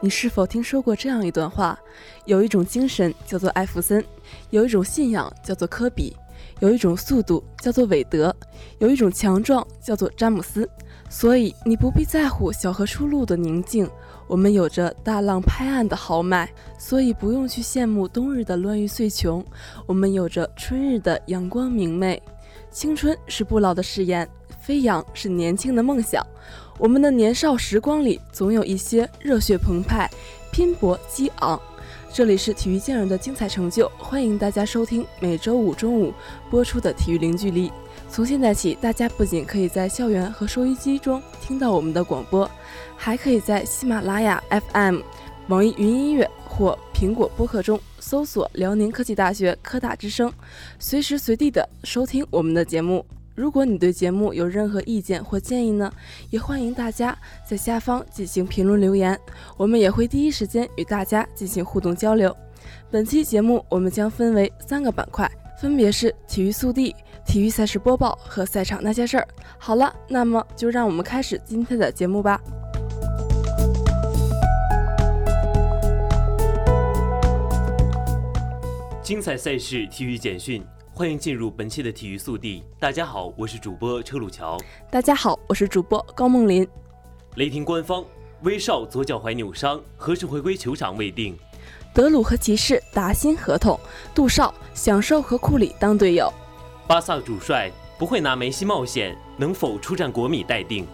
你是否听说过这样一段话？有一种精神叫做艾弗森，有一种信仰叫做科比，有一种速度叫做韦德，有一种强壮叫做詹姆斯。所以你不必在乎小河出路的宁静，我们有着大浪拍岸的豪迈，所以不用去羡慕冬日的乱玉碎琼，我们有着春日的阳光明媚。青春是不老的誓言，飞扬是年轻的梦想。我们的年少时光里，总有一些热血澎湃、拼搏激昂。这里是体育健儿的精彩成就，欢迎大家收听每周五中午播出的体育零距离。从现在起，大家不仅可以在校园和收音机中听到我们的广播，还可以在喜马拉雅 FM、网易云音乐或苹果播客中搜索“辽宁科技大学科大之声”，随时随地的收听我们的节目。如果你对节目有任何意见或建议呢，也欢迎大家在下方进行评论留言，我们也会第一时间与大家进行互动交流。本期节目我们将分为三个板块，分别是体育速递。体育赛事播报和赛场那些事儿。好了，那么就让我们开始今天的节目吧。精彩赛事，体育简讯，欢迎进入本期的体育速递。大家好，我是主播车鲁桥。大家好，我是主播高梦林。雷霆官方，威少左脚踝扭伤，何时回归球场未定。德鲁和骑士达新合同，杜少享受和库里当队友。巴萨主帅不会拿梅西冒险，能否出战国米待定。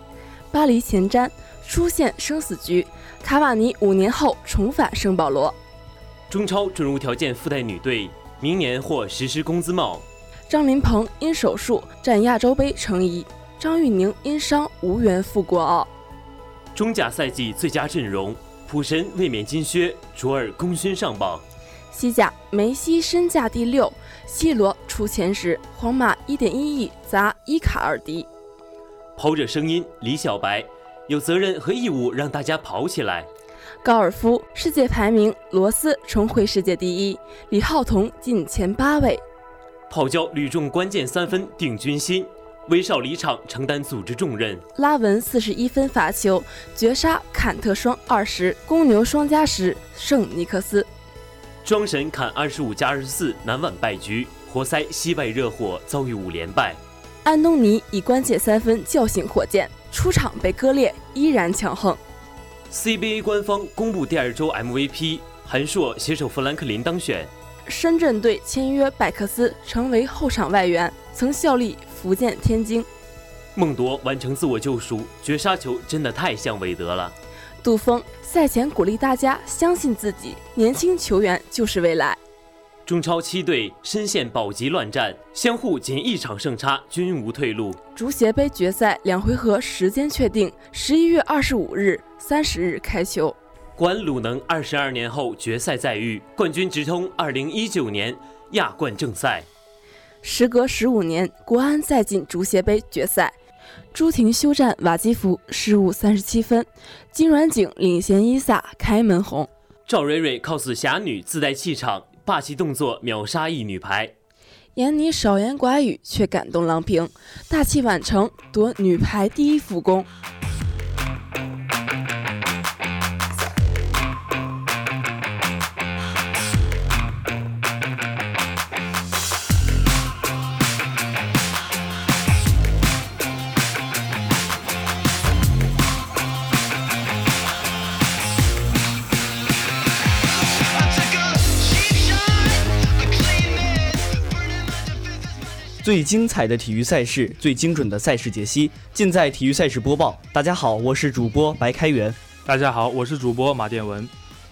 巴黎前瞻出现生死局，卡瓦尼五年后重返圣保罗。中超准入条件附带女队，明年或实施工资帽。张琳芃因手术战亚洲杯成疑，张玉宁因伤无缘赴国奥。中甲赛季最佳阵容，普神卫冕金靴，卓尔功勋上榜。西甲梅西身价第六。C 罗出前十，皇马一点一亿砸伊卡尔迪。跑者声音，李小白有责任和义务让大家跑起来。高尔夫世界排名，罗斯重回世界第一，李浩彤进前八位。泡椒屡中关键三分定军心，威少离场承担组织重任。拉文四十一分罚球绝杀坎特双二十，公牛双加时胜尼克斯。庄神砍二十五加二十四，难挽败局。活塞惜败热火遭遇五连败。安东尼以关键三分叫醒火箭，出场被割裂，依然强横。CBA 官方公布第二周 MVP，韩硕携手富兰克林当选。深圳队签约拜克斯，成为后场外援，曾效力福建天津。孟铎完成自我救赎，绝杀球真的太像韦德了。杜锋赛前鼓励大家相信自己，年轻球员就是未来。中超七队深陷保级乱战，相互仅一场胜差，均无退路。足协杯决赛两回合时间确定，十一月二十五日、三十日开球。关鲁能二十二年后决赛再遇，冠军直通二零一九年亚冠正赛。时隔十五年，国安再进足协杯决赛。朱婷休战瓦基弗，失误三十七分。金软景领衔伊萨开门红。赵蕊蕊 cos 侠女自带气场，霸气动作秒杀一女排。闫妮少言寡语却感动郎平，大器晚成夺女排第一副攻。最精彩的体育赛事，最精准的赛事解析，尽在体育赛事播报。大家好，我是主播白开元。大家好，我是主播马殿文。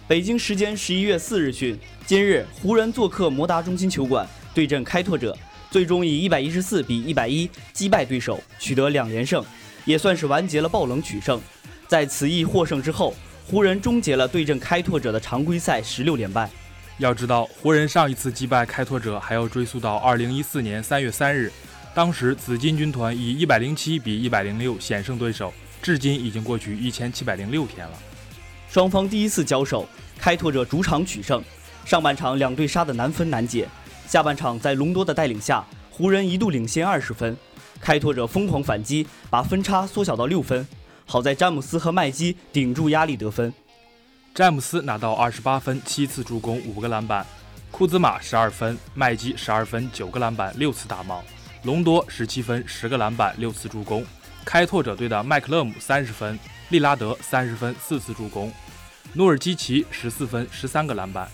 北京时间十一月四日讯，今日湖人做客摩达中心球馆对阵开拓者，最终以一百一十四比一百一击败对手，取得两连胜，也算是完结了爆冷取胜。在此役获胜之后，湖人终结了对阵开拓者的常规赛十六连败。要知道，湖人上一次击败开拓者还要追溯到二零一四年三月三日，当时紫金军团以一百零七比一百零六险胜对手。至今已经过去一千七百零六天了。双方第一次交手，开拓者主场取胜。上半场两队杀得难分难解，下半场在隆多的带领下，湖人一度领先二十分，开拓者疯狂反击，把分差缩小到六分。好在詹姆斯和麦基顶住压力得分。詹姆斯拿到二十八分、七次助攻、五个篮板；库兹马十二分，麦基十二分、九个篮板、六次打帽；隆多十七分、十个篮板、六次助攻；开拓者队的麦克勒姆三十分，利拉德三十分、四次助攻；努尔基奇十四分、十三个篮板。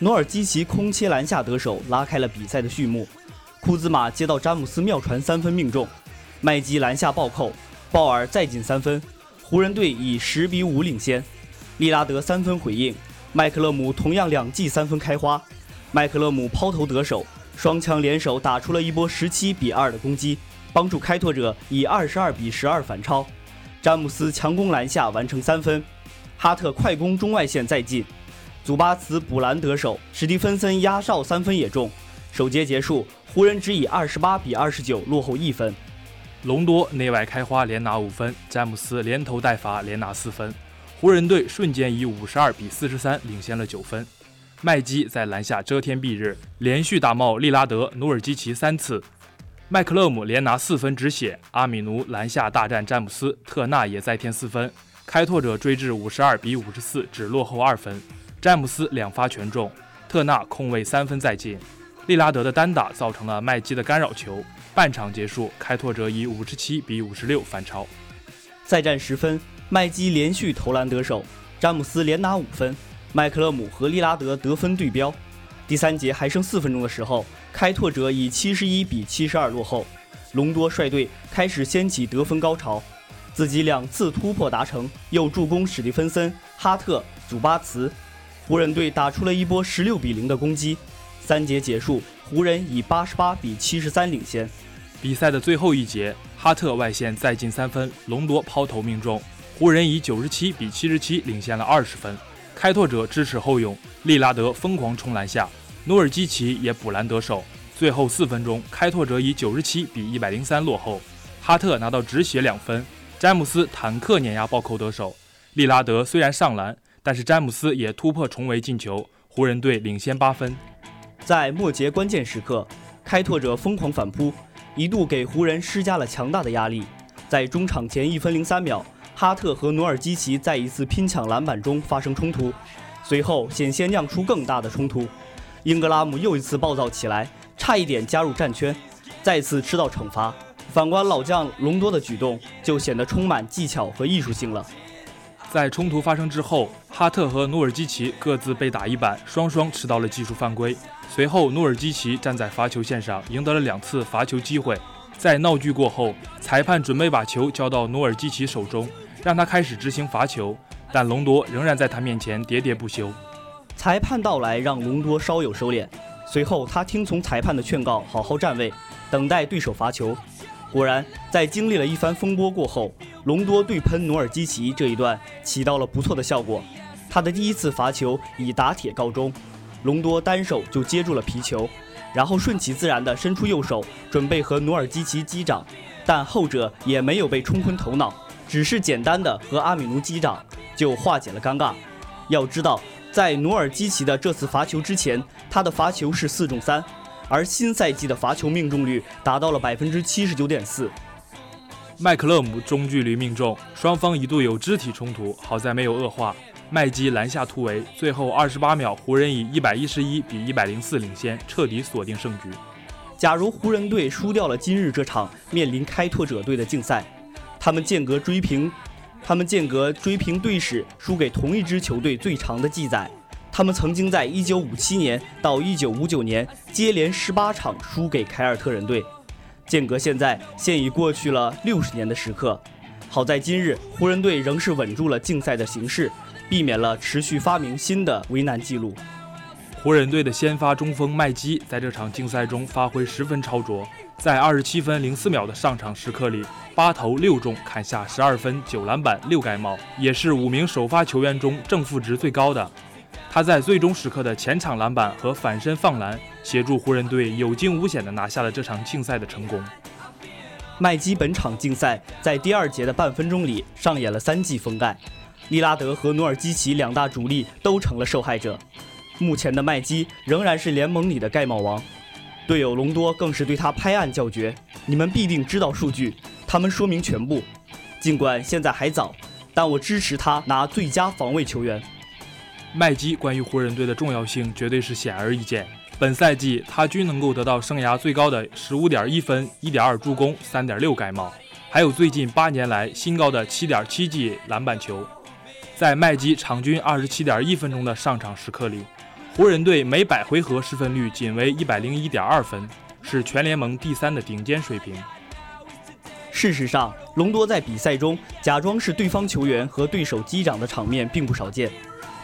努尔基奇空切篮下得手，拉开了比赛的序幕。库兹马接到詹姆斯妙传三分命中，麦基篮下暴扣，鲍尔再进三分，湖人队以十比五领先。利拉德三分回应，麦克勒姆同样两记三分开花，麦克勒姆抛投得手，双枪联手打出了一波十七比二的攻击，帮助开拓者以二十二比十二反超。詹姆斯强攻篮下完成三分，哈特快攻中外线再进。祖巴茨补篮得手，史蒂芬森压哨三分也中。首节结束，湖人只以二十八比二十九落后一分。隆多内外开花连拿五分，詹姆斯连投带罚连拿四分，湖人队瞬间以五十二比四十三领先了九分。麦基在篮下遮天蔽日，连续打帽利拉德、努尔基奇三次。麦克勒姆连拿四分止血，阿米奴篮下大战詹姆斯，特纳也再添四分。开拓者追至五十二比五十四，只落后二分。詹姆斯两发全中，特纳空位三分再进，利拉德的单打造成了麦基的干扰球。半场结束，开拓者以五十七比五十六反超。再战十分，麦基连续投篮得手，詹姆斯连拿五分，麦克勒姆和利拉德得分对标。第三节还剩四分钟的时候，开拓者以七十一比七十二落后，隆多率队开始掀起得分高潮，自己两次突破达成，又助攻史蒂芬森、哈特、祖巴茨。湖人队打出了一波十六比零的攻击，三节结束，湖人以八十八比七十三领先。比赛的最后一节，哈特外线再进三分，隆多抛投命中，湖人以九十七比七十七领先了二十分。开拓者支持后勇，利拉德疯狂冲篮下，努尔基奇也补篮得手。最后四分钟，开拓者以九十七比一百零三落后，哈特拿到止血两分，詹姆斯坦克碾压暴扣得手，利拉德虽然上篮。但是詹姆斯也突破重围进球，湖人队领先八分。在末节关键时刻，开拓者疯狂反扑，一度给湖人施加了强大的压力。在中场前一分零三秒，哈特和努尔基奇在一次拼抢篮板中发生冲突，随后险些酿出更大的冲突。英格拉姆又一次暴躁起来，差一点加入战圈，再次吃到惩罚。反观老将隆多的举动，就显得充满技巧和艺术性了。在冲突发生之后，哈特和努尔基奇各自被打一板，双双吃到了技术犯规。随后，努尔基奇站在罚球线上，赢得了两次罚球机会。在闹剧过后，裁判准备把球交到努尔基奇手中，让他开始执行罚球，但隆多仍然在他面前喋喋不休。裁判到来让隆多稍有收敛，随后他听从裁判的劝告，好好站位，等待对手罚球。果然，在经历了一番风波过后，隆多对喷努尔基奇这一段起到了不错的效果。他的第一次罚球以打铁告终，隆多单手就接住了皮球，然后顺其自然地伸出右手准备和努尔基奇击掌，但后者也没有被冲昏头脑，只是简单的和阿米奴击掌就化解了尴尬。要知道，在努尔基奇的这次罚球之前，他的罚球是四中三。而新赛季的罚球命中率达到了百分之七十九点四。麦克勒姆中距离命中，双方一度有肢体冲突，好在没有恶化。麦基篮下突围，最后二十八秒，湖人以一百一十一比一百零四领先，彻底锁定胜局。假如湖人队输掉了今日这场面临开拓者队的竞赛，他们间隔追平，他们间隔追平队史输给同一支球队最长的记载。他们曾经在1957年到1959年接连18场输给凯尔特人队，间隔现在现已过去了60年的时刻。好在今日湖人队仍是稳住了竞赛的形势，避免了持续发明新的为难记录。湖人队的先发中锋麦基在这场竞赛中发挥十分超卓，在27分04秒的上场时刻里，八投六中，砍下12分、9篮板、6盖帽，也是五名首发球员中正负值最高的。他在最终时刻的前场篮板和反身放篮，协助湖人队有惊无险地拿下了这场竞赛的成功。麦基本场竞赛在第二节的半分钟里上演了三记封盖，利拉德和努尔基奇两大主力都成了受害者。目前的麦基仍然是联盟里的盖帽王，队友隆多更是对他拍案叫绝：“你们必定知道数据，他们说明全部。尽管现在还早，但我支持他拿最佳防卫球员。”麦基关于湖人队的重要性绝对是显而易见。本赛季他均能够得到生涯最高的十五点一分、一点二助攻、三点六盖帽，还有最近八年来新高的七点七记篮板球。在麦基场均二十七点一分钟的上场时刻里，湖人队每百回合失分率仅为一百零一点二分，是全联盟第三的顶尖水平。事实上，隆多在比赛中假装是对方球员和对手击掌的场面并不少见。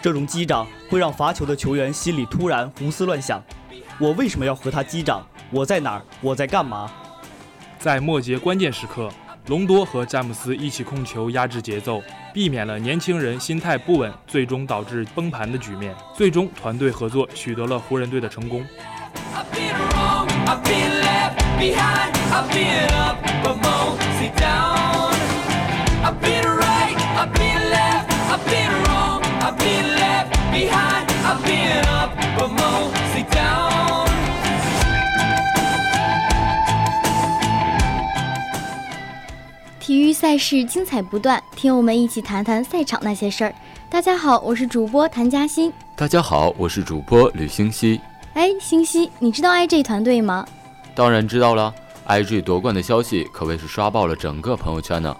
这种击掌会让罚球的球员心里突然胡思乱想：我为什么要和他击掌？我在哪儿？我在干嘛？在末节关键时刻，隆多和詹姆斯一起控球压制节奏，避免了年轻人心态不稳，最终导致崩盘的局面。最终，团队合作取得了湖人队的成功。体育赛事精彩不断，听我们一起谈谈赛场那些事儿。大家好，我是主播谭嘉欣。大家好，我是主播吕星熙。哎，星熙，你知道 IG 团队吗？当然知道了，IG 夺冠的消息可谓是刷爆了整个朋友圈呢。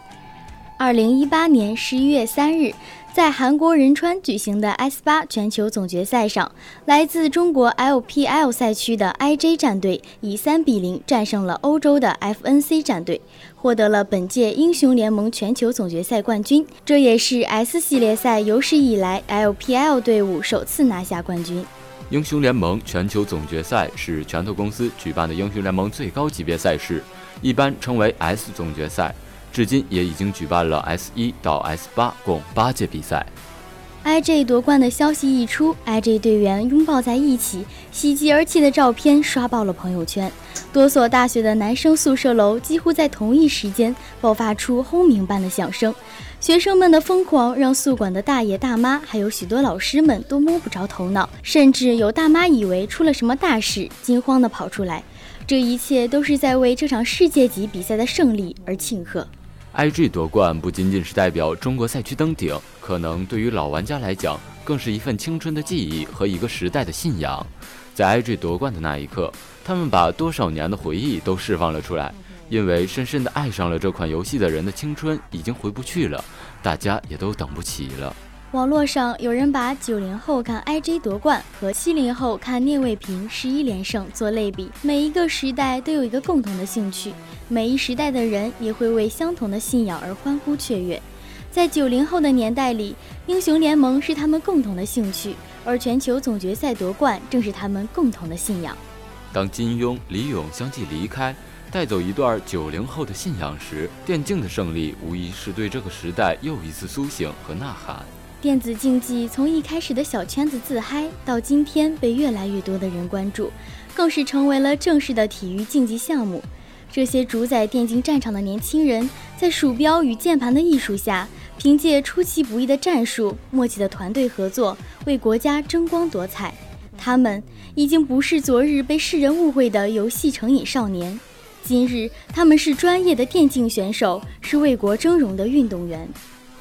二零一八年十一月三日，在韩国仁川举行的 S 八全球总决赛上，来自中国 LPL 赛区的 IG 战队以三比零战胜了欧洲的 FNC 战队，获得了本届英雄联盟全球总决赛冠军。这也是 S 系列赛有史以来 LPL 队伍首次拿下冠军。英雄联盟全球总决赛是拳头公司举办的英雄联盟最高级别赛事，一般称为 S 总决赛。至今也已经举办了 S 一到 S 八共八届比赛。IJ 夺冠的消息一出，IJ 队员拥抱在一起、喜极而泣的照片刷爆了朋友圈。多所大学的男生宿舍楼几乎在同一时间爆发出轰鸣般的响声，学生们的疯狂让宿管的大爷大妈还有许多老师们都摸不着头脑，甚至有大妈以为出了什么大事，惊慌地跑出来。这一切都是在为这场世界级比赛的胜利而庆贺。IG 夺冠不仅仅是代表中国赛区登顶，可能对于老玩家来讲，更是一份青春的记忆和一个时代的信仰。在 IG 夺冠的那一刻，他们把多少年的回忆都释放了出来，因为深深的爱上了这款游戏的人的青春已经回不去了，大家也都等不起了。网络上有人把九零后看 IG 夺冠和七零后看聂卫平十一连胜做类比，每一个时代都有一个共同的兴趣，每一时代的人也会为相同的信仰而欢呼雀跃。在九零后的年代里，英雄联盟是他们共同的兴趣，而全球总决赛夺冠正是他们共同的信仰。当金庸、李咏相继离开，带走一段九零后的信仰时，电竞的胜利无疑是对这个时代又一次苏醒和呐喊。电子竞技从一开始的小圈子自嗨，到今天被越来越多的人关注，更是成为了正式的体育竞技项目。这些主宰电竞战场的年轻人，在鼠标与键盘的艺术下，凭借出其不意的战术、默契的团队合作，为国家争光夺彩。他们已经不是昨日被世人误会的游戏成瘾少年，今日他们是专业的电竞选手，是为国争荣的运动员。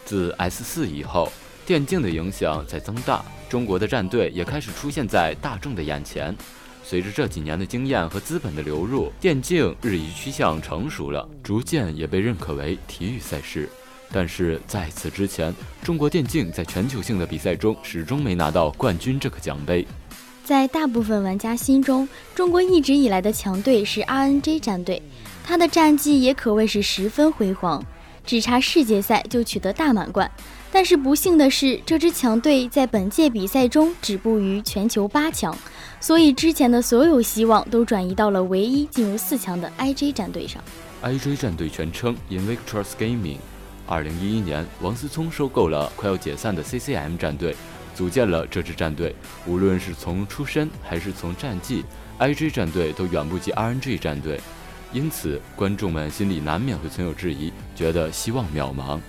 自 S 四以后。电竞的影响在增大，中国的战队也开始出现在大众的眼前。随着这几年的经验和资本的流入，电竞日益趋向成熟了，逐渐也被认可为体育赛事。但是在此之前，中国电竞在全球性的比赛中始终没拿到冠军这个奖杯。在大部分玩家心中，中国一直以来的强队是 RNG 战队，他的战绩也可谓是十分辉煌，只差世界赛就取得大满贯。但是不幸的是，这支强队在本届比赛中止步于全球八强，所以之前的所有希望都转移到了唯一进入四强的 IJ 战队上。IJ 战队全称 Invictus Gaming。二零一一年，王思聪收购了快要解散的 CCM 战队，组建了这支战队。无论是从出身还是从战绩，IJ 战队都远不及 RNG 战队，因此观众们心里难免会存有质疑，觉得希望渺茫。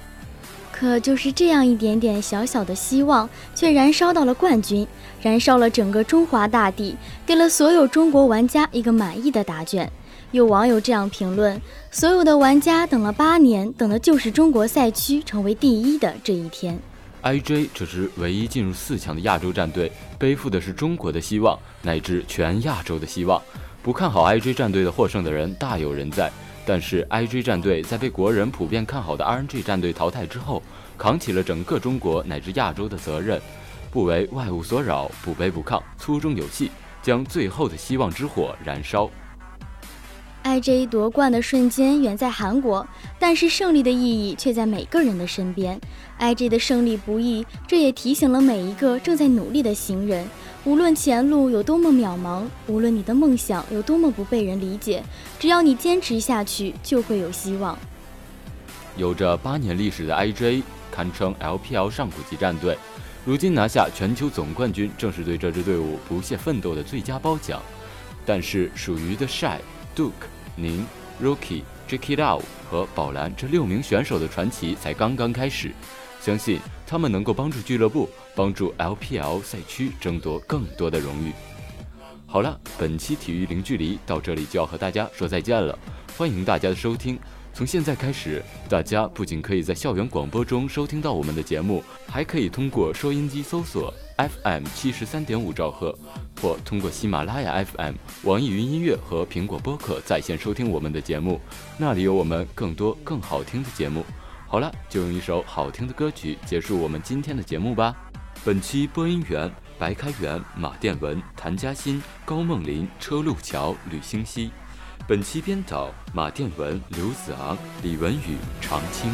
可就是这样一点点小小的希望，却燃烧到了冠军，燃烧了整个中华大地，给了所有中国玩家一个满意的答卷。有网友这样评论：所有的玩家等了八年，等的就是中国赛区成为第一的这一天。IJ 这支唯一进入四强的亚洲战队，背负的是中国的希望，乃至全亚洲的希望。不看好 IJ 战队的获胜的人大有人在，但是，iG 战队在被国人普遍看好的 RNG 战队淘汰之后，扛起了整个中国乃至亚洲的责任，不为外物所扰，不卑不亢，粗中有细，将最后的希望之火燃烧。iG 夺冠的瞬间远在韩国，但是胜利的意义却在每个人的身边。iG 的胜利不易，这也提醒了每一个正在努力的行人。无论前路有多么渺茫，无论你的梦想有多么不被人理解，只要你坚持下去，就会有希望。有着八年历史的 IJ 堪称 LPL 上古级战队，如今拿下全球总冠军，正是对这支队伍不懈奋斗的最佳褒奖。但是属于的 Shy。Duke、宁、Rookie、Jackie Lau 和宝蓝这六名选手的传奇才刚刚开始，相信他们能够帮助俱乐部、帮助 LPL 赛区争夺更多的荣誉。好了，本期体育零距离到这里就要和大家说再见了，欢迎大家的收听。从现在开始，大家不仅可以在校园广播中收听到我们的节目，还可以通过收音机搜索。FM 七十三点五兆赫，或通过喜马拉雅 FM、网易云音乐和苹果播客在线收听我们的节目，那里有我们更多更好听的节目。好了，就用一首好听的歌曲结束我们今天的节目吧。本期播音员：白开元、马殿文、谭嘉欣、高梦林、车路桥、吕星熙。本期编导：马殿文、刘子昂、李文宇、常青。